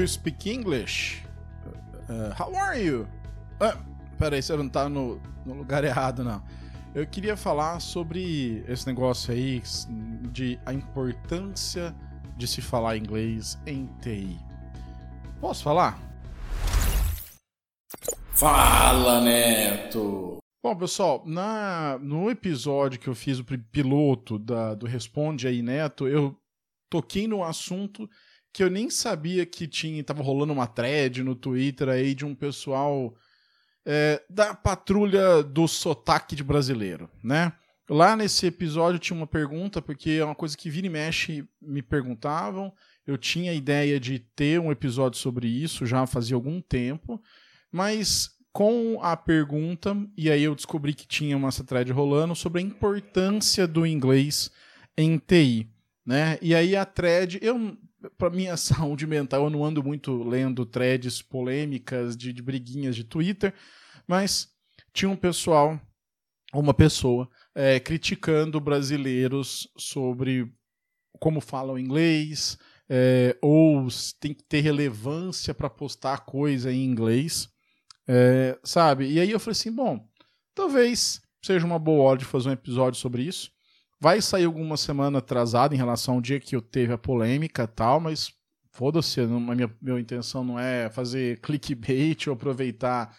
you speak English? Uh, how are you? Uh, peraí, você não tá no, no lugar errado, não. Eu queria falar sobre esse negócio aí de a importância de se falar inglês em TI. Posso falar? Fala, Neto! Bom, pessoal, na, no episódio que eu fiz o piloto da, do Responde aí, Neto, eu toquei no assunto que eu nem sabia que tinha, tava rolando uma thread no Twitter aí de um pessoal é, da patrulha do sotaque de brasileiro, né? Lá nesse episódio tinha uma pergunta, porque é uma coisa que vira e mexe me perguntavam. Eu tinha a ideia de ter um episódio sobre isso já fazia algum tempo, mas com a pergunta, e aí eu descobri que tinha uma thread rolando sobre a importância do inglês em TI. Né? E aí a thread, eu para minha saúde mental, eu não ando muito lendo threads polêmicas de, de briguinhas de Twitter, mas tinha um pessoal, uma pessoa, é, criticando brasileiros sobre como falam inglês, é, ou tem que ter relevância para postar coisa em inglês, é, sabe? E aí eu falei assim, bom, talvez seja uma boa hora de fazer um episódio sobre isso. Vai sair alguma semana atrasada em relação ao dia que eu teve a polêmica e tal, mas foda-se, a minha, minha intenção não é fazer clickbait ou aproveitar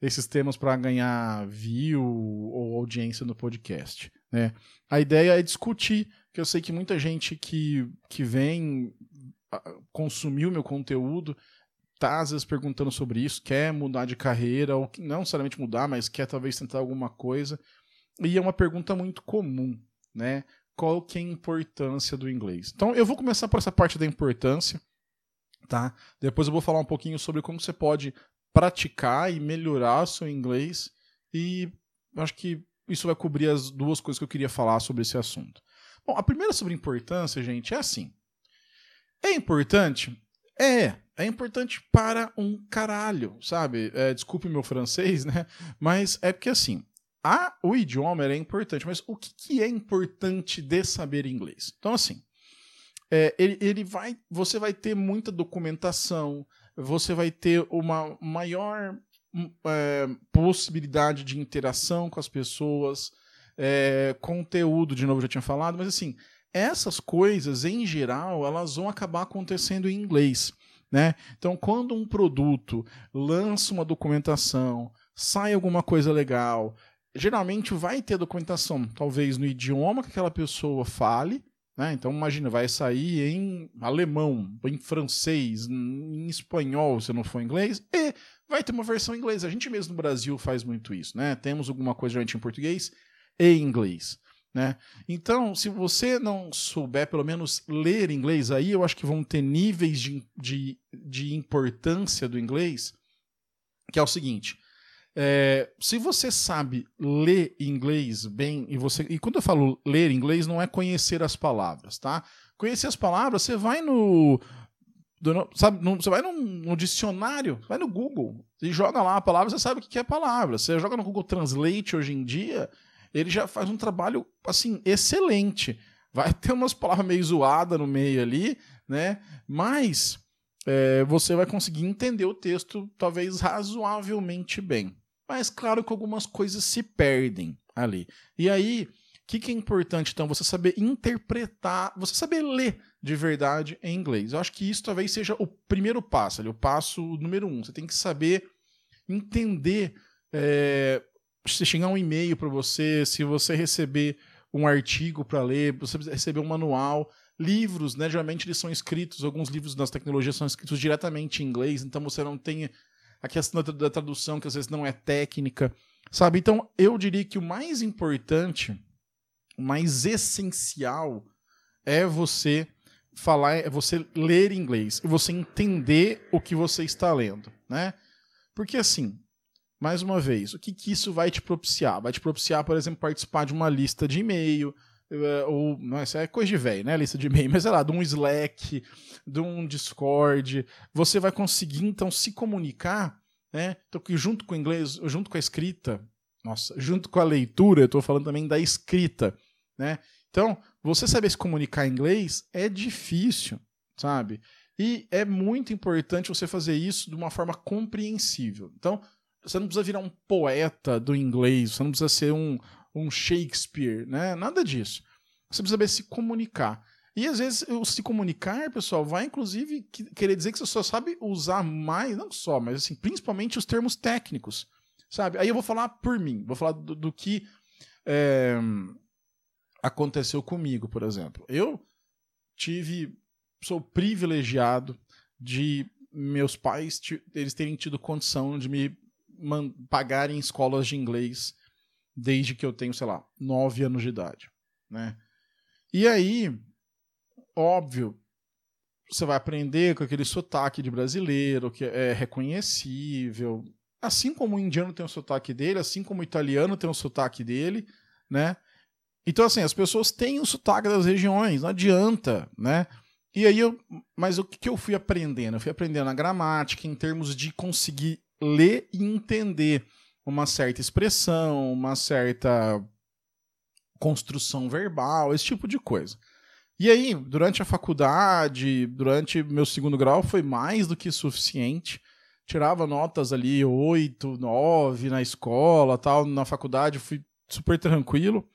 esses temas para ganhar view ou audiência no podcast. Né? A ideia é discutir, que eu sei que muita gente que, que vem consumir o meu conteúdo tá às vezes perguntando sobre isso, quer mudar de carreira, ou não necessariamente mudar, mas quer talvez tentar alguma coisa. E é uma pergunta muito comum né? Qual que é a importância do inglês? Então, eu vou começar por essa parte da importância, tá? Depois eu vou falar um pouquinho sobre como você pode praticar e melhorar seu inglês e acho que isso vai cobrir as duas coisas que eu queria falar sobre esse assunto. Bom, a primeira sobre importância, gente, é assim. É importante? É. É importante para um caralho, sabe? É, desculpe meu francês, né? Mas é porque assim, a, o idioma é importante, mas o que, que, é importante de saber inglês? Então, assim, é, ele, ele vai, você vai ter muita documentação, você vai ter uma maior hum, é, possibilidade de interação com as pessoas, é, conteúdo, de novo, já tinha falado, mas assim, essas coisas, em geral, elas vão acabar acontecendo em inglês. Né? Então, quando um produto lança uma documentação, sai alguma coisa legal, geralmente vai ter documentação, talvez no idioma que aquela pessoa fale, né? Então imagina, vai sair em alemão, em francês, em espanhol, se não for inglês, e vai ter uma versão em inglês. A gente mesmo no Brasil faz muito isso, né? Temos alguma coisa geralmente em português e em inglês. Né? Então, se você não souber pelo menos ler inglês, aí eu acho que vão ter níveis de, de, de importância do inglês, que é o seguinte: é, se você sabe ler inglês bem, e você. E quando eu falo ler inglês, não é conhecer as palavras, tá? Conhecer as palavras, você vai no. Do, sabe, no, você vai no, no, dicionário, vai no Google e joga lá a palavra, você sabe o que é palavra. Você joga no Google Translate hoje em dia, ele já faz um trabalho assim excelente. Vai ter umas palavras meio zoadas no meio ali, né? Mas é, você vai conseguir entender o texto talvez razoavelmente bem mas claro que algumas coisas se perdem ali. E aí, o que, que é importante então? Você saber interpretar, você saber ler de verdade em inglês. Eu acho que isso talvez seja o primeiro passo, ali, o passo número um. Você tem que saber entender. É, se chegar um e-mail para você, se você receber um artigo para ler, você receber um manual, livros, né? Geralmente eles são escritos, alguns livros das tecnologias são escritos diretamente em inglês, então você não tem a questão da tradução, que às vezes não é técnica, sabe? Então, eu diria que o mais importante, o mais essencial é você falar, é você ler inglês e você entender o que você está lendo, né? Porque assim, mais uma vez, o que, que isso vai te propiciar? Vai te propiciar, por exemplo, participar de uma lista de e-mail, ou não, isso é coisa de velho, né? Lista de e-mail, mas sei lá, de um Slack, de um Discord. Você vai conseguir então se comunicar, né? Então, que junto com o inglês, junto com a escrita, nossa, junto com a leitura, eu estou falando também da escrita, né? Então, você saber se comunicar em inglês é difícil, sabe? E é muito importante você fazer isso de uma forma compreensível. Então, você não precisa virar um poeta do inglês, você não precisa ser um, um Shakespeare, né? Nada disso. Você precisa saber se comunicar. E às vezes o se comunicar, pessoal, vai inclusive querer dizer que você só sabe usar mais, não só, mas assim, principalmente os termos técnicos, sabe? Aí eu vou falar por mim, vou falar do, do que é, aconteceu comigo, por exemplo. Eu tive, sou privilegiado de meus pais eles terem tido condição de me pagarem escolas de inglês desde que eu tenho, sei lá, nove anos de idade, né? E aí, óbvio, você vai aprender com aquele sotaque de brasileiro que é reconhecível, assim como o indiano tem o sotaque dele, assim como o italiano tem o sotaque dele, né? Então, assim, as pessoas têm o sotaque das regiões, não adianta, né? E aí eu. Mas o que eu fui aprendendo? Eu fui aprendendo a gramática em termos de conseguir ler e entender uma certa expressão, uma certa construção verbal, esse tipo de coisa. E aí, durante a faculdade, durante meu segundo grau, foi mais do que suficiente. Tirava notas ali, 8, 9 na escola, tal. Na faculdade fui super tranquilo.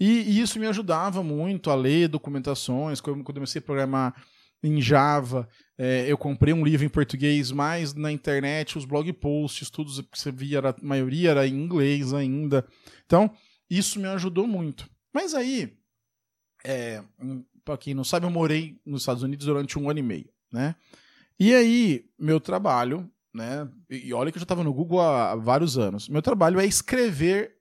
E, e isso me ajudava muito a ler documentações. Quando eu comecei a programar em Java, é, eu comprei um livro em português, mas na internet, os blog posts, tudo que você via, era, a maioria era em inglês ainda. Então, isso me ajudou muito. Mas aí, é, para quem não sabe, eu morei nos Estados Unidos durante um ano e meio, né? E aí, meu trabalho, né? E olha que eu já estava no Google há vários anos. Meu trabalho é escrever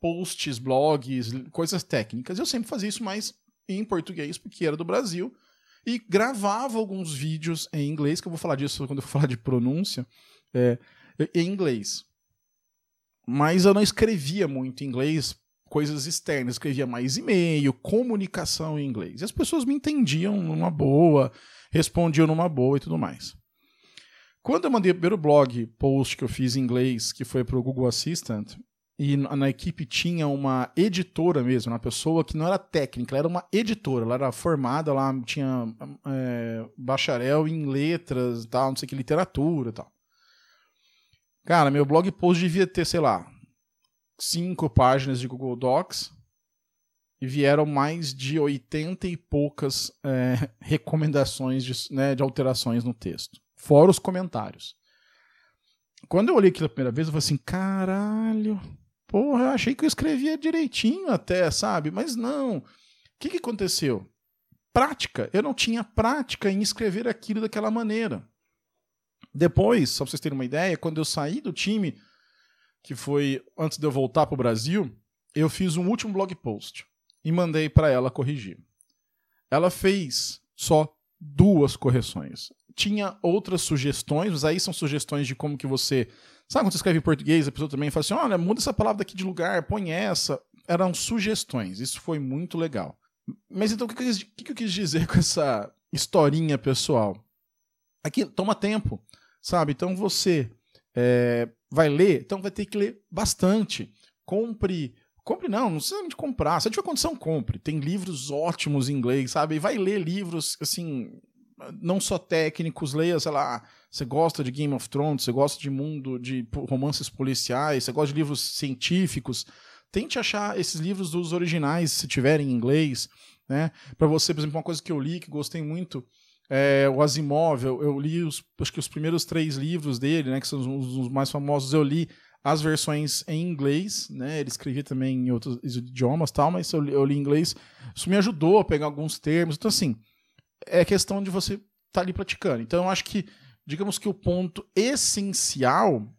posts, blogs, coisas técnicas. Eu sempre fazia isso mais em português, porque era do Brasil. E gravava alguns vídeos em inglês, que eu vou falar disso quando eu falar de pronúncia, é, em inglês. Mas eu não escrevia muito em inglês coisas externas, escrevia mais e-mail, comunicação em inglês. E as pessoas me entendiam numa boa, respondiam numa boa e tudo mais. Quando eu mandei o primeiro blog post que eu fiz em inglês, que foi para o Google Assistant, e na equipe tinha uma editora mesmo, uma pessoa que não era técnica, ela era uma editora, ela era formada lá, tinha é, bacharel em letras, tal, não sei que, literatura tal. Cara, meu blog post devia ter, sei lá, cinco páginas de Google Docs e vieram mais de 80 e poucas é, recomendações de, né, de alterações no texto, fora os comentários. Quando eu olhei aquilo a primeira vez, eu falei assim: caralho, Porra, eu achei que eu escrevia direitinho até, sabe? Mas não. O que, que aconteceu? Prática. Eu não tinha prática em escrever aquilo daquela maneira. Depois, só pra vocês terem uma ideia, quando eu saí do time, que foi antes de eu voltar pro Brasil, eu fiz um último blog post e mandei para ela corrigir. Ela fez só duas correções. Tinha outras sugestões, mas aí são sugestões de como que você Sabe quando você escreve em português, a pessoa também fala assim: olha, muda essa palavra daqui de lugar, põe essa. Eram sugestões, isso foi muito legal. Mas então o que, eu quis dizer com essa historinha pessoal? Aqui toma tempo, sabe? Então você é, vai ler, então vai ter que ler bastante. Compre Compre não, não precisa de comprar. Se tiver condição, compre. Tem livros ótimos em inglês, sabe? E vai ler livros, assim, não só técnicos, leia, sei lá, você gosta de Game of Thrones, você gosta de mundo de romances policiais, você gosta de livros científicos, tente achar esses livros dos originais, se tiverem em inglês, né? Para você, por exemplo, uma coisa que eu li que gostei muito é o Asimov, eu, li os, acho que os primeiros três livros dele, né, que são os, os mais famosos, eu li as versões em inglês, né? Ele escrevia também em outros idiomas, tal, mas eu, eu li em inglês. Isso me ajudou a pegar alguns termos. Então assim, é questão de você estar tá ali praticando. Então eu acho que digamos que o ponto essencial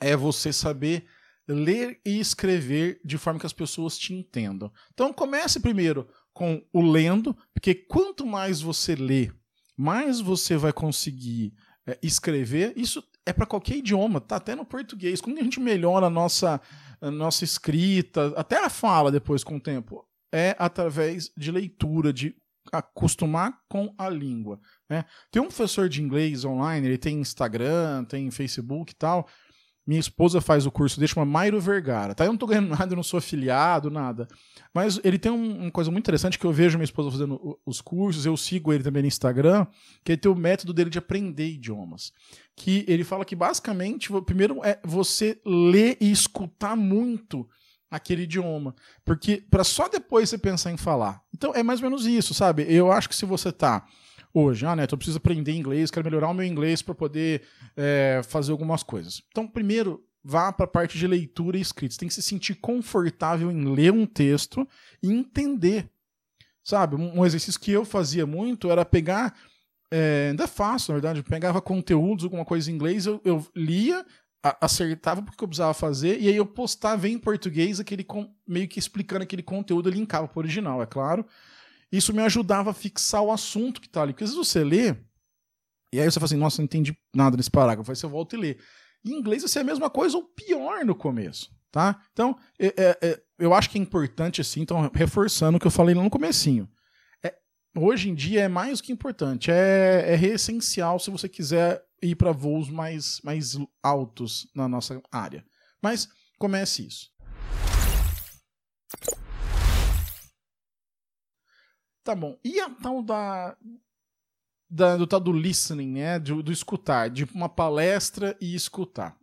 é você saber ler e escrever de forma que as pessoas te entendam. Então comece primeiro com o lendo, porque quanto mais você lê, mais você vai conseguir é, escrever. Isso é para qualquer idioma, tá até no português. Quando a gente melhora a nossa, a nossa escrita, até a fala depois com o tempo, é através de leitura, de acostumar com a língua. Né? Tem um professor de inglês online, ele tem Instagram, tem Facebook e tal. Minha esposa faz o curso dele, chama Mairo Vergara. Tá? Eu não tô ganhando nada, eu não sou afiliado, nada. Mas ele tem um, uma coisa muito interessante que eu vejo minha esposa fazendo os cursos, eu sigo ele também no Instagram, que ele tem o método dele de aprender idiomas. Que ele fala que basicamente, primeiro é você ler e escutar muito aquele idioma. Porque para só depois você pensar em falar. Então é mais ou menos isso, sabe? Eu acho que se você tá hoje. Ah, Neto, eu preciso aprender inglês, quero melhorar o meu inglês para poder é, fazer algumas coisas. Então, primeiro, vá para a parte de leitura e escrita. Você tem que se sentir confortável em ler um texto e entender. Sabe, um exercício que eu fazia muito era pegar. É, ainda fácil, na verdade. Eu pegava conteúdos, alguma coisa em inglês, eu, eu lia, acertava porque eu precisava fazer, e aí eu postava em português aquele meio que explicando aquele conteúdo, eu linkava para o original, é claro. Isso me ajudava a fixar o assunto que está ali. Porque às vezes você lê, e aí você fala assim, nossa, não entendi nada nesse parágrafo. Aí você volta e lê. Em inglês vai ser a mesma coisa ou pior no começo, tá? Então, é, é, é, eu acho que é importante, assim, então, reforçando o que eu falei lá no comecinho. É, hoje em dia é mais do que importante, é, é essencial se você quiser ir para voos mais, mais altos na nossa área. Mas comece isso. Tá bom. E a tal da, da do tal do listening, né? Do, do escutar, de uma palestra e escutar.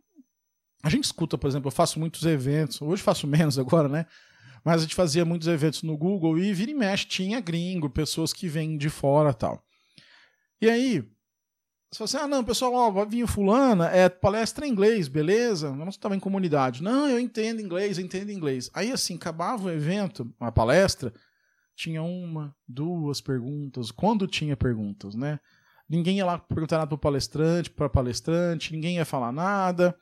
A gente escuta, por exemplo, eu faço muitos eventos, hoje faço menos agora, né? Mas a gente fazia muitos eventos no Google e vira e mexe, tinha gringo, pessoas que vêm de fora tal. E aí, você fala assim, ah, não, pessoal, ó, vai vir fulana, é palestra em inglês, beleza? Eu não estava em comunidade. Não, eu entendo inglês, eu entendo inglês. Aí, assim, acabava o evento, a palestra, tinha uma, duas perguntas, quando tinha perguntas, né? Ninguém ia lá perguntar nada para o palestrante, para palestrante, ninguém ia falar nada.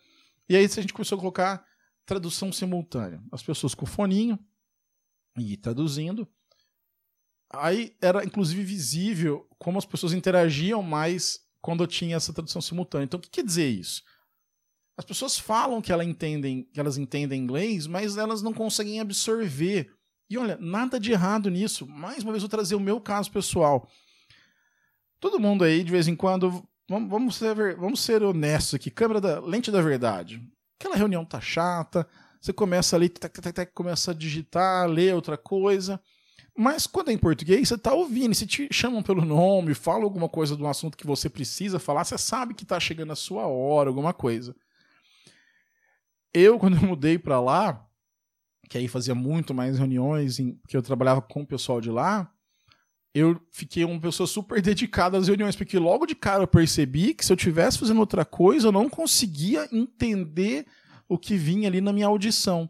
E aí a gente começou a colocar tradução simultânea. As pessoas com o foninho e traduzindo. Aí era inclusive visível como as pessoas interagiam mais quando tinha essa tradução simultânea. Então o que quer dizer isso? As pessoas falam que, elas entendem, que elas entendem inglês, mas elas não conseguem absorver e olha, nada de errado nisso. Mais uma vez, vou trazer o meu caso pessoal. Todo mundo aí, de vez em quando, vamos, ser, vamos ser honestos aqui. Câmera da lente da verdade. Aquela reunião tá chata, você começa ali, tac, tac, começa a digitar, ler outra coisa. Mas quando é em português, você tá ouvindo. Se te chamam pelo nome, falam alguma coisa de um assunto que você precisa falar, você sabe que tá chegando a sua hora, alguma coisa. Eu, quando eu mudei para lá, que aí fazia muito mais reuniões, em, que eu trabalhava com o pessoal de lá, eu fiquei uma pessoa super dedicada às reuniões, porque logo de cara eu percebi que se eu tivesse fazendo outra coisa, eu não conseguia entender o que vinha ali na minha audição.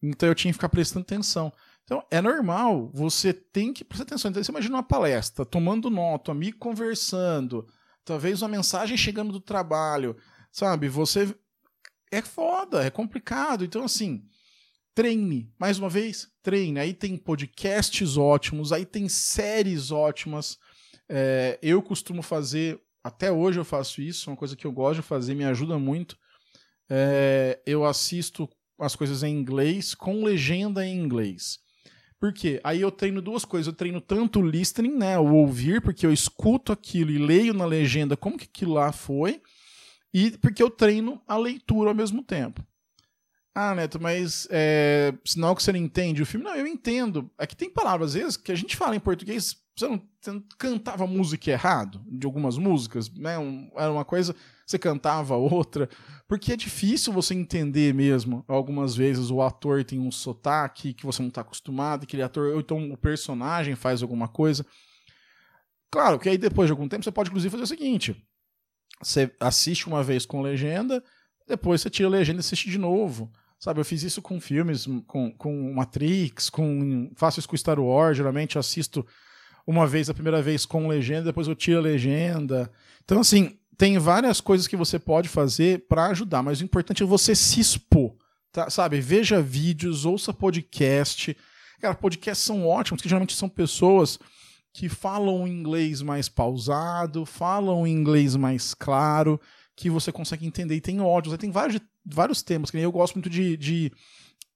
Então eu tinha que ficar prestando atenção. Então é normal, você tem que prestar atenção. Então você imagina uma palestra, tomando nota, amigo conversando, talvez uma mensagem chegando do trabalho, sabe? Você é foda, é complicado. Então assim, treine. Mais uma vez, treine. Aí tem podcasts ótimos, aí tem séries ótimas. É, eu costumo fazer, até hoje eu faço isso, uma coisa que eu gosto de fazer, me ajuda muito. É, eu assisto as coisas em inglês com legenda em inglês. Por quê? Aí eu treino duas coisas. Eu treino tanto o listening, né, o ouvir, porque eu escuto aquilo e leio na legenda como que aquilo lá foi, e porque eu treino a leitura ao mesmo tempo. Ah, Neto, mas é, sinal que você não entende o filme. Não, eu entendo. Aqui é tem palavras, às vezes, que a gente fala em português, você não, você não cantava música errado, de algumas músicas, né? Um, era uma coisa, você cantava outra. Porque é difícil você entender mesmo. Algumas vezes o ator tem um sotaque que você não está acostumado, aquele ator, ou então o personagem faz alguma coisa. Claro que aí depois de algum tempo você pode, inclusive, fazer o seguinte: você assiste uma vez com legenda, depois você tira a legenda e assiste de novo. Sabe, eu fiz isso com filmes, com, com Matrix, com faço isso com Star Wars, geralmente eu assisto uma vez a primeira vez com legenda, depois eu tiro a legenda. Então, assim, tem várias coisas que você pode fazer para ajudar, mas o importante é você se expor, tá? sabe? Veja vídeos, ouça podcast. Cara, podcasts são ótimos, porque geralmente são pessoas que falam inglês mais pausado, falam inglês mais claro, que você consegue entender. E tem ódios, tem vários, vários temas, que eu gosto muito de, de,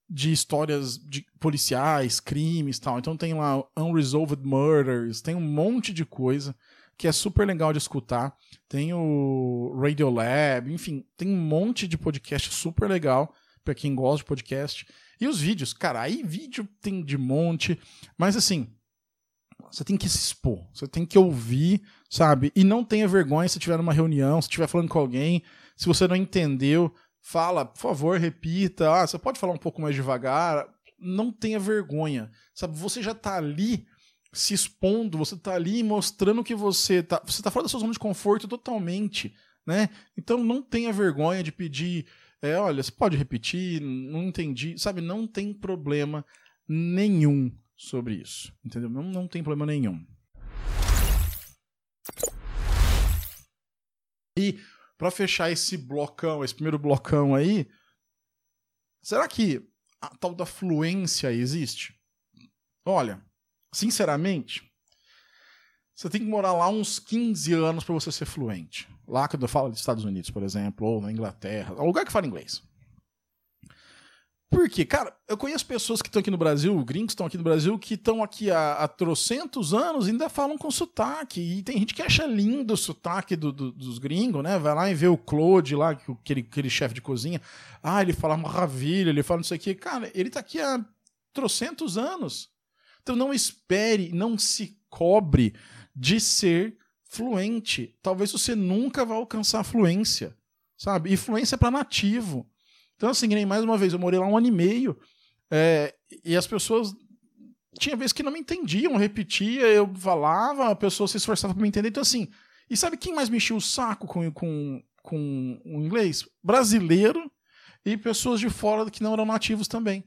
de histórias de policiais, crimes tal. Então tem lá Unresolved Murders, tem um monte de coisa que é super legal de escutar. Tem o Radiolab, enfim, tem um monte de podcast super legal para quem gosta de podcast. E os vídeos, cara, aí vídeo tem de monte, mas assim, você tem que se expor, você tem que ouvir, sabe? E não tenha vergonha se estiver numa reunião, se estiver falando com alguém, se você não entendeu, fala, por favor, repita. Ah, você pode falar um pouco mais devagar. Não tenha vergonha, sabe? Você já tá ali se expondo, você tá ali mostrando que você tá, você tá fora da sua zona de conforto totalmente, né? Então não tenha vergonha de pedir, é, olha, você pode repetir, não entendi, sabe? Não tem problema nenhum sobre isso, entendeu? Não, não tem problema nenhum. E para fechar esse blocão, esse primeiro blocão aí, será que a tal da fluência existe? Olha, sinceramente, você tem que morar lá uns 15 anos para você ser fluente. Lá quando eu falo dos Estados Unidos, por exemplo, ou na Inglaterra, um lugar que fala inglês. Por quê? Cara, eu conheço pessoas que estão aqui no Brasil, gringos estão aqui no Brasil, que estão aqui há, há trocentos anos e ainda falam com sotaque. E tem gente que acha lindo o sotaque do, do, dos gringos, né? Vai lá e vê o Claude lá, aquele, aquele chefe de cozinha. Ah, ele fala maravilha, ele fala não sei o quê. Cara, ele está aqui há trocentos anos. Então não espere, não se cobre de ser fluente. Talvez você nunca vá alcançar a fluência, sabe? E fluência é para nativo. Então, assim, nem mais uma vez, eu morei lá um ano e meio é, e as pessoas. Tinha vezes que não me entendiam, repetia, eu falava, a pessoa se esforçava para me entender. Então, assim. E sabe quem mais mexia o saco com, com, com o inglês? Brasileiro e pessoas de fora que não eram nativos também.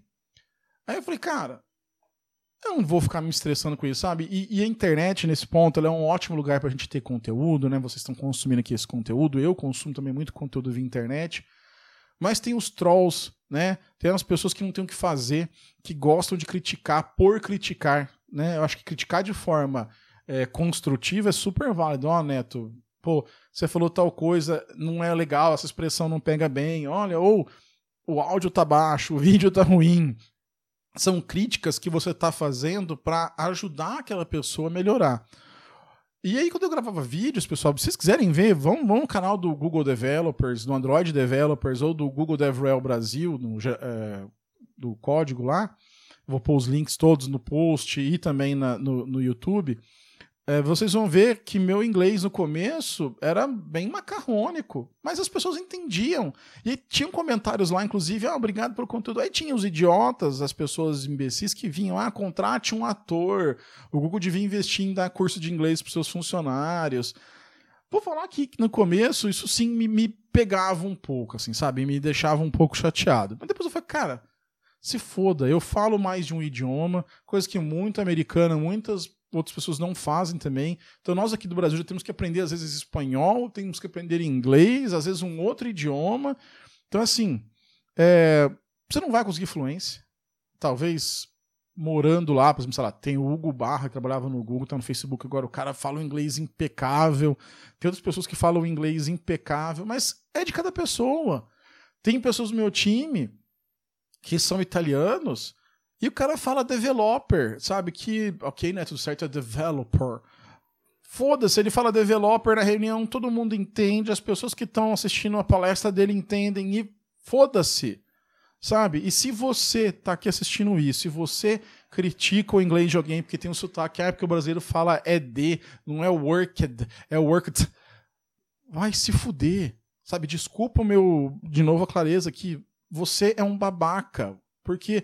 Aí eu falei, cara, eu não vou ficar me estressando com isso, sabe? E, e a internet, nesse ponto, é um ótimo lugar para a gente ter conteúdo, né? Vocês estão consumindo aqui esse conteúdo. Eu consumo também muito conteúdo via internet. Mas tem os trolls, né? Tem as pessoas que não têm o que fazer, que gostam de criticar por criticar, né? Eu acho que criticar de forma é, construtiva é super válido. Ó, oh, Neto, pô, você falou tal coisa, não é legal, essa expressão não pega bem, olha, ou o áudio tá baixo, o vídeo tá ruim. São críticas que você tá fazendo para ajudar aquela pessoa a melhorar. E aí, quando eu gravava vídeos, pessoal, se vocês quiserem ver, vão, vão no canal do Google Developers, do Android Developers ou do Google DevRel Brasil, no, é, do código lá. Vou pôr os links todos no post e também na, no, no YouTube é, vocês vão ver que meu inglês no começo era bem macarrônico, mas as pessoas entendiam. E tinham comentários lá, inclusive, ah, obrigado pelo conteúdo. Aí tinha os idiotas, as pessoas imbecis que vinham, ah, contrate um ator. O Google devia investir em dar curso de inglês para seus funcionários. Vou falar que no começo isso sim me, me pegava um pouco, assim, sabe? Me deixava um pouco chateado. Mas depois eu falei, cara, se foda, eu falo mais de um idioma, coisa que muito americana, muitas outras pessoas não fazem também. Então nós aqui do Brasil já temos que aprender às vezes espanhol, temos que aprender inglês, às vezes um outro idioma. Então assim, é, você não vai conseguir fluência. Talvez morando lá, por exemplo, sei lá, tem o Hugo Barra, que trabalhava no Google, tá no Facebook agora, o cara fala um inglês impecável. Tem outras pessoas que falam inglês impecável, mas é de cada pessoa. Tem pessoas do meu time que são italianos e o cara fala developer, sabe? Que, ok, né? Tudo certo, é developer. Foda-se, ele fala developer na reunião, todo mundo entende, as pessoas que estão assistindo a palestra dele entendem e foda-se, sabe? E se você tá aqui assistindo isso, se você critica o inglês de alguém porque tem um sotaque, ah, é porque o brasileiro fala ED, não é worked, é worked, vai se fuder, sabe? Desculpa o meu, de novo a clareza, que você é um babaca, porque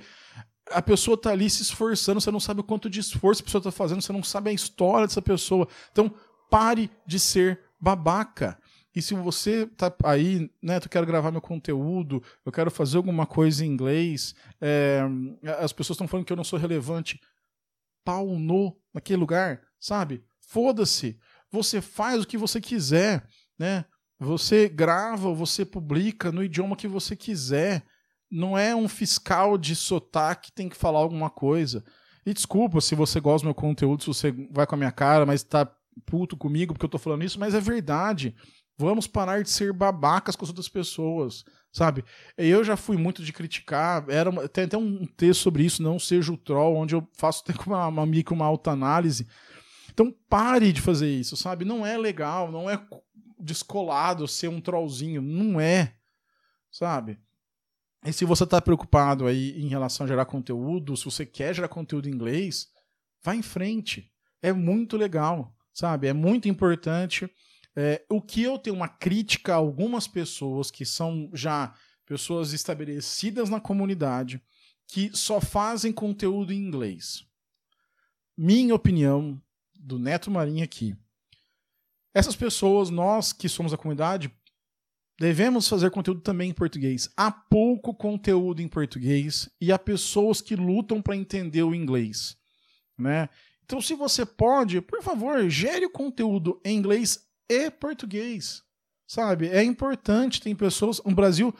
a pessoa tá ali se esforçando, você não sabe o quanto de esforço a pessoa tá fazendo, você não sabe a história dessa pessoa. Então, pare de ser babaca. E se você tá aí, né, eu quero gravar meu conteúdo, eu quero fazer alguma coisa em inglês, é, as pessoas estão falando que eu não sou relevante, pau no naquele lugar, sabe? Foda-se. Você faz o que você quiser, né? Você grava, você publica no idioma que você quiser não é um fiscal de sotaque que tem que falar alguma coisa. E desculpa se você gosta do meu conteúdo, se você vai com a minha cara, mas tá puto comigo porque eu tô falando isso, mas é verdade. Vamos parar de ser babacas com as outras pessoas, sabe? Eu já fui muito de criticar, era uma, tem até um texto sobre isso, não seja o troll, onde eu faço até uma, uma, uma autoanálise. Então pare de fazer isso, sabe? Não é legal, não é descolado ser um trollzinho. Não é, sabe? E se você está preocupado aí em relação a gerar conteúdo, se você quer gerar conteúdo em inglês, vá em frente. É muito legal, sabe? É muito importante. É, o que eu tenho uma crítica a algumas pessoas que são já pessoas estabelecidas na comunidade que só fazem conteúdo em inglês. Minha opinião, do Neto Marinho aqui. Essas pessoas, nós que somos a comunidade, devemos fazer conteúdo também em português. Há pouco conteúdo em português e há pessoas que lutam para entender o inglês, né? Então, se você pode, por favor, gere o conteúdo em inglês e português, sabe? É importante. Tem pessoas, no Brasil,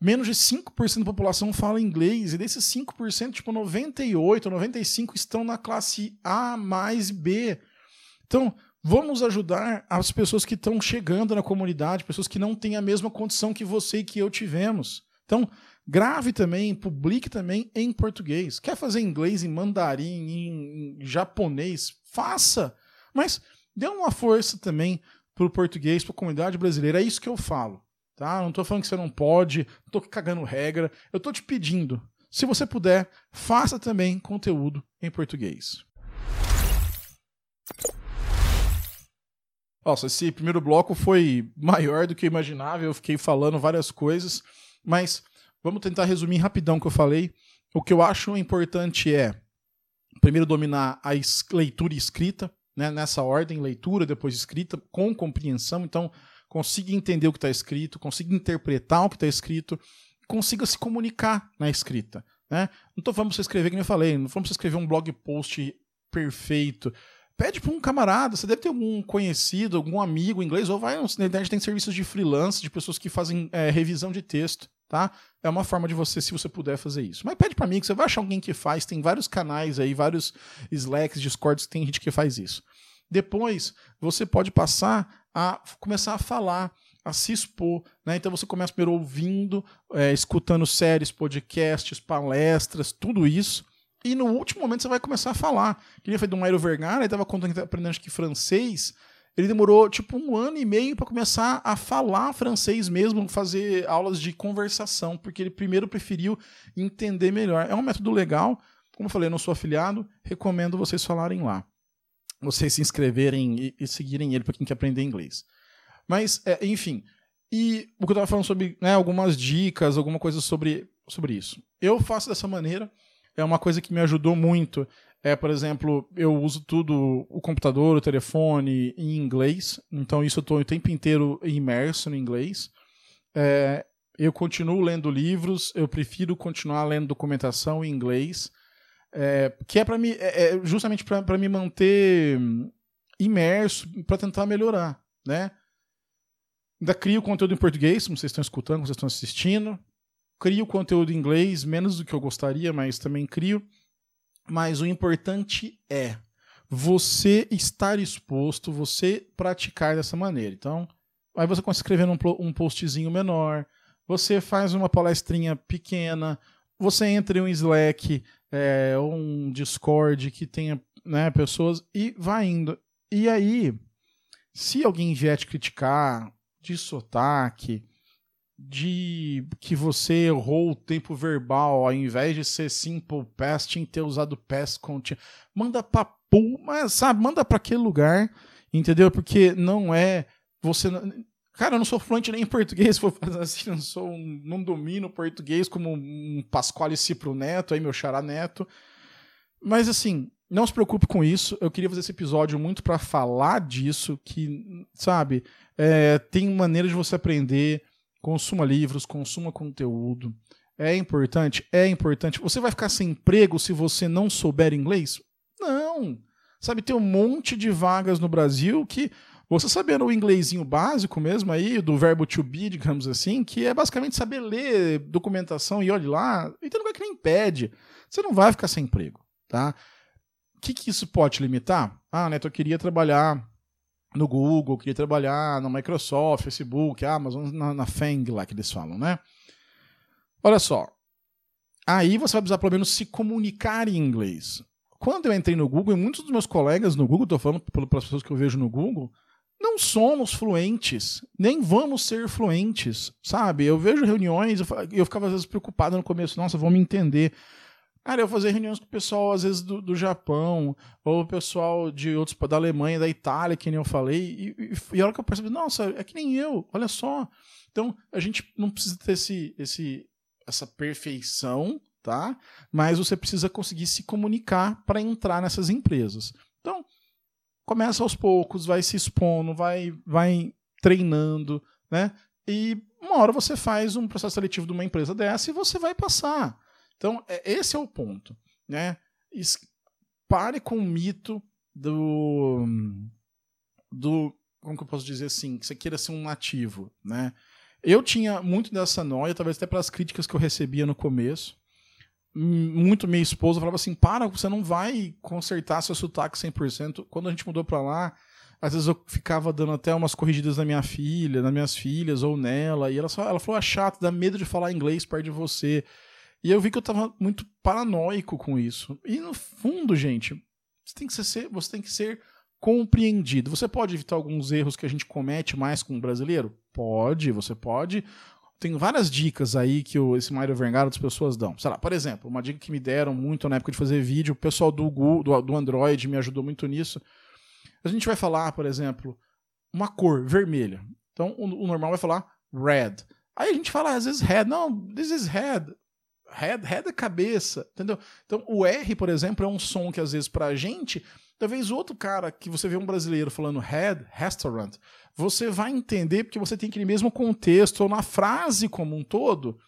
menos de 5% da população fala inglês, e desses 5%, tipo 98, 95 estão na classe A mais B. Então, vamos ajudar as pessoas que estão chegando na comunidade, pessoas que não têm a mesma condição que você e que eu tivemos. Então, grave também, publique também em português. Quer fazer inglês, em mandarim, em, em japonês? Faça! Mas dê uma força também para o português, para a comunidade brasileira. É isso que eu falo. Tá? Não estou falando que você não pode, não estou cagando regra. Eu estou te pedindo, se você puder, faça também conteúdo em português. Nossa, esse primeiro bloco foi maior do que eu imaginava, eu fiquei falando várias coisas, mas vamos tentar resumir rapidão o que eu falei. O que eu acho importante é, primeiro, dominar a leitura e escrita, né, nessa ordem, leitura, depois escrita, com compreensão. Então, consiga entender o que está escrito, consiga interpretar o que está escrito, consiga se comunicar na escrita. Né? Não estou falando para você escrever, como eu falei, não estou falando para você escrever um blog post perfeito. Pede para um camarada, você deve ter algum conhecido, algum amigo inglês, ou vai na internet tem serviços de freelance, de pessoas que fazem é, revisão de texto, tá? É uma forma de você, se você puder fazer isso. Mas pede para mim, que você vai achar alguém que faz, tem vários canais aí, vários Slacks, Discords, tem gente que faz isso. Depois, você pode passar a começar a falar, a se expor. Né? Então você começa primeiro ouvindo, é, escutando séries, podcasts, palestras, tudo isso. E no último momento você vai começar a falar. Queria fazer do Aero Vergara, ele estava contando que tá aprendendo acho que francês. Ele demorou tipo um ano e meio para começar a falar francês mesmo, fazer aulas de conversação, porque ele primeiro preferiu entender melhor. É um método legal. Como eu falei, eu não sou afiliado, recomendo vocês falarem lá. Vocês se inscreverem e, e seguirem ele para quem quer aprender inglês. Mas, é, enfim. E o que eu estava falando sobre né, algumas dicas, alguma coisa sobre, sobre isso. Eu faço dessa maneira é uma coisa que me ajudou muito. É, por exemplo, eu uso tudo, o computador, o telefone, em inglês. Então, isso eu estou o tempo inteiro imerso no inglês. É, eu continuo lendo livros, eu prefiro continuar lendo documentação em inglês. É, que é para me é, é justamente para me manter imerso para tentar melhorar, né? Ainda crio conteúdo em português, como vocês estão escutando, como vocês estão assistindo crio conteúdo em inglês, menos do que eu gostaria, mas também crio. Mas o importante é você estar exposto, você praticar dessa maneira. Então, aí você consegue escrever um, postzinho menor, você faz uma palestrinha pequena, você entra em um Slack é, um Discord que tenha né, pessoas e vai indo. E aí, se alguém vier te criticar de sotaque, de que você errou o tempo verbal, ao invés de ser simple past, que ter usado past continuous. Manda pra pu, mas sabe, manda para aquele lugar, entendeu? Porque não é você Cara, eu não sou fluente nem em português, vou fazer assim, não sou não domino português como um Pasquale Cipro Neto, aí meu xará Neto. Mas assim, não se preocupe com isso. Eu queria fazer esse episódio muito para falar disso, que, sabe, é, tem maneira de você aprender consuma livros, consuma conteúdo. É importante? É importante. Você vai ficar sem emprego se você não souber inglês? Não. Sabe, tem um monte de vagas no Brasil que você sabendo o inglesinho básico mesmo aí, do verbo to be, digamos assim, que é basicamente saber ler documentação e olhe lá, e tem lugar que nem impede. Você não vai ficar sem emprego, tá? O que, que isso pode limitar? Ah, Neto, eu queria trabalhar no Google, queria trabalhar na Microsoft, Facebook, Amazon, na, na FANG lá que eles falam, né? Olha só. Aí você vai precisar pelo menos se comunicar em inglês. quando eu entrei no Google, e muitos dos meus colegas no Google, tô falando pelas pessoas que eu vejo no Google, não somos fluentes, nem vamos ser fluentes, sabe? Eu vejo reuniões, eu ficava às vezes preocupado no começo, nossa, vão me entender. Cara, eu fazia reuniões com o pessoal, às vezes, do, do Japão, ou o pessoal de outros, da Alemanha, da Itália, que nem eu falei, e, e, e a hora que eu percebi, nossa, é que nem eu, olha só. Então, a gente não precisa ter esse, esse, essa perfeição, tá? Mas você precisa conseguir se comunicar para entrar nessas empresas. Então, começa aos poucos, vai se expondo, vai, vai treinando, né? E uma hora você faz um processo seletivo de uma empresa dessa e você vai passar. Então, é, esse é o ponto, né? Pare com o mito do do como que eu posso dizer assim, que você queira ser um nativo, né? Eu tinha muito dessa noia, talvez até pelas críticas que eu recebia no começo, muito minha esposa falava assim: para, você não vai consertar seu sotaque 100%. Quando a gente mudou para lá, às vezes eu ficava dando até umas corrigidas na minha filha, nas minhas filhas ou nela, e ela, só, ela falou: ah, chato, dá medo de falar inglês perto de você. E eu vi que eu tava muito paranoico com isso. E no fundo, gente, você tem que ser, você tem que ser compreendido. Você pode evitar alguns erros que a gente comete mais com o brasileiro? Pode, você pode tem várias dicas aí que o, esse Mário Vergara das pessoas dão. Sei lá, por exemplo, uma dica que me deram muito na época de fazer vídeo, o pessoal do Google, do, do Android me ajudou muito nisso. A gente vai falar, por exemplo, uma cor vermelha. Então o, o normal vai falar red. Aí a gente fala às vezes red. Não, this is red. Red, é cabeça, entendeu? Então o R, por exemplo, é um som que às vezes pra gente, talvez outro cara que você vê um brasileiro falando head, restaurant, você vai entender porque você tem aquele mesmo contexto, ou na frase como um todo,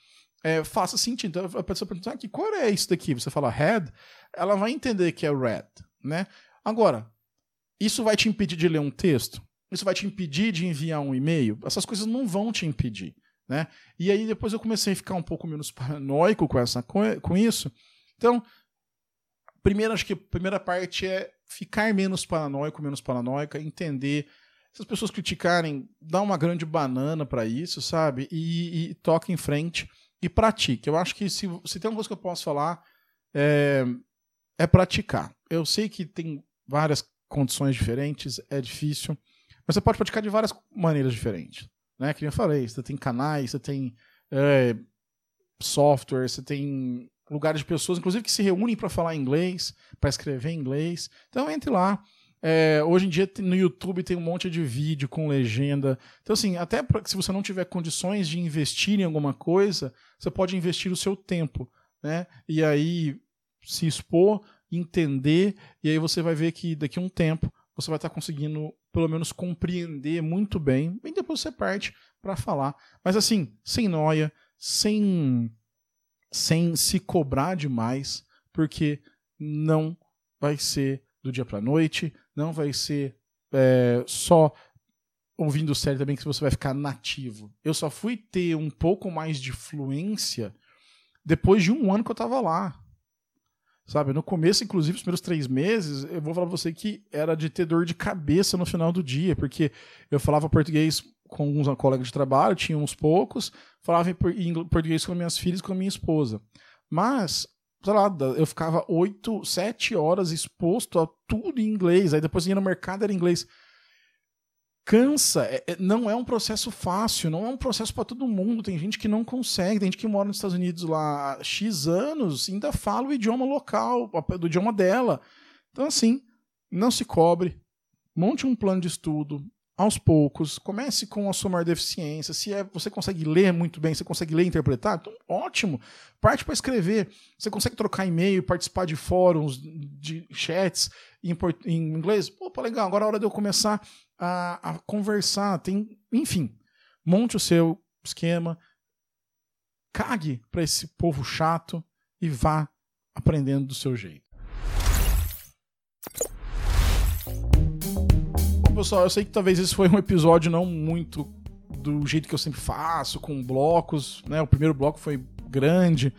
é, faça sentido. Então a pessoa pergunta, ah, que cor é isso daqui? Você fala red, ela vai entender que é red, né? Agora, isso vai te impedir de ler um texto? Isso vai te impedir de enviar um e-mail? Essas coisas não vão te impedir, né? E aí depois eu comecei a ficar um pouco menos paranoico com, essa, com isso. Então, primeiro, acho que a primeira parte é ficar menos paranoico, menos paranoica, entender se as pessoas criticarem, dá uma grande banana para isso, sabe? E, e toque em frente e pratique. Eu acho que se, se tem uma coisa que eu posso falar, é, é praticar. Eu sei que tem várias condições diferentes, é difícil, mas você pode praticar de várias maneiras diferentes. Né? Que eu falei, você tem canais, você tem é, software, você tem lugares de pessoas, inclusive, que se reúnem para falar inglês, para escrever inglês. Então entre lá. É, hoje em dia no YouTube tem um monte de vídeo com legenda. Então, assim, até pra, se você não tiver condições de investir em alguma coisa, você pode investir o seu tempo, né? E aí se expor, entender, e aí você vai ver que daqui a um tempo você vai estar conseguindo, pelo menos, compreender muito bem, e depois você parte para falar. Mas assim, sem noia, sem, sem se cobrar demais, porque não vai ser do dia para noite, não vai ser é, só ouvindo série também que você vai ficar nativo. Eu só fui ter um pouco mais de fluência depois de um ano que eu tava lá. Sabe, no começo, inclusive, os primeiros três meses, eu vou falar pra você que era de ter dor de cabeça no final do dia, porque eu falava português com alguns colegas de trabalho, tinha uns poucos, falava em português com minhas filhas e com a minha esposa. Mas sei lá, eu ficava oito, sete horas exposto a tudo em inglês. Aí depois ia no mercado, era inglês. Cansa, é, é, não é um processo fácil, não é um processo para todo mundo. Tem gente que não consegue, tem gente que mora nos Estados Unidos lá há X anos, ainda fala o idioma local, do idioma dela. Então, assim, não se cobre, monte um plano de estudo, aos poucos, comece com a sua maior deficiência. Se é, você consegue ler muito bem, você consegue ler e interpretar, então ótimo. Parte para escrever. Você consegue trocar e-mail, participar de fóruns, de chats em, em inglês. Opa, legal, agora é hora de eu começar a, a conversar. Tem, enfim, monte o seu esquema, cague para esse povo chato e vá aprendendo do seu jeito. Pessoal, eu sei que talvez esse foi um episódio não muito do jeito que eu sempre faço, com blocos, né? O primeiro bloco foi grande,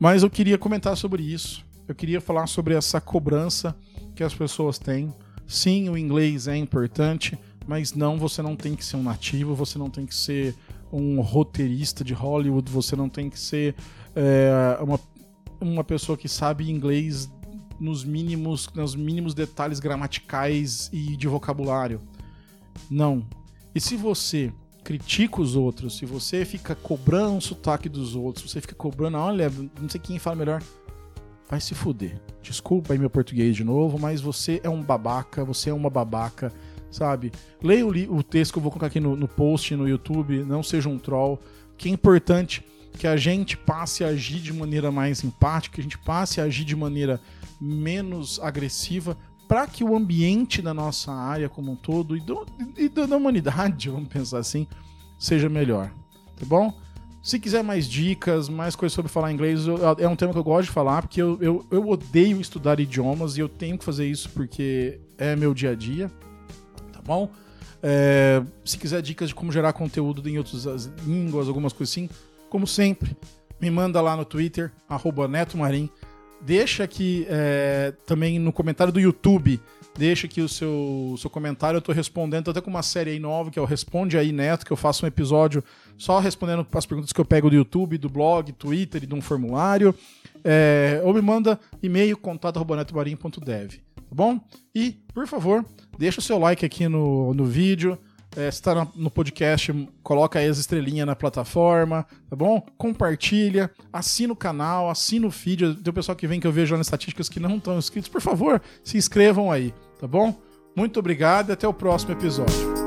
mas eu queria comentar sobre isso. Eu queria falar sobre essa cobrança que as pessoas têm. Sim, o inglês é importante, mas não, você não tem que ser um nativo, você não tem que ser um roteirista de Hollywood, você não tem que ser é, uma, uma pessoa que sabe inglês nos mínimos, nos mínimos detalhes gramaticais e de vocabulário. Não. E se você critica os outros, se você fica cobrando o sotaque dos outros, você fica cobrando, olha, não sei quem fala melhor, vai se fuder. Desculpa aí meu português de novo, mas você é um babaca, você é uma babaca, sabe? Leia o, o texto que eu vou colocar aqui no, no post no YouTube, não seja um troll, que é importante que a gente passe a agir de maneira mais empática, que a gente passe a agir de maneira menos agressiva, para que o ambiente da nossa área como um todo e, do, e da humanidade, vamos pensar assim, seja melhor. Tá bom? Se quiser mais dicas, mais coisas sobre falar inglês, eu, é um tema que eu gosto de falar, porque eu, eu, eu odeio estudar idiomas e eu tenho que fazer isso porque é meu dia a dia. Tá bom? É, se quiser dicas de como gerar conteúdo em outras línguas, algumas coisas assim, como sempre, me manda lá no Twitter, arroba Neto Marim. Deixa aqui é, também no comentário do YouTube, deixa aqui o seu, seu comentário. Eu estou respondendo, tô até com uma série aí nova, que é o Responde Aí Neto, que eu faço um episódio só respondendo as perguntas que eu pego do YouTube, do blog, Twitter e de um formulário. É, ou me manda e-mail contato.netomarim.dev, tá bom? E, por favor, deixa o seu like aqui no, no vídeo. É, se está no podcast, coloca aí as estrelinhas na plataforma, tá bom? Compartilha, assina o canal, assina o feed. Tem o pessoal que vem que eu vejo lá nas estatísticas que não estão inscritos. Por favor, se inscrevam aí, tá bom? Muito obrigado e até o próximo episódio.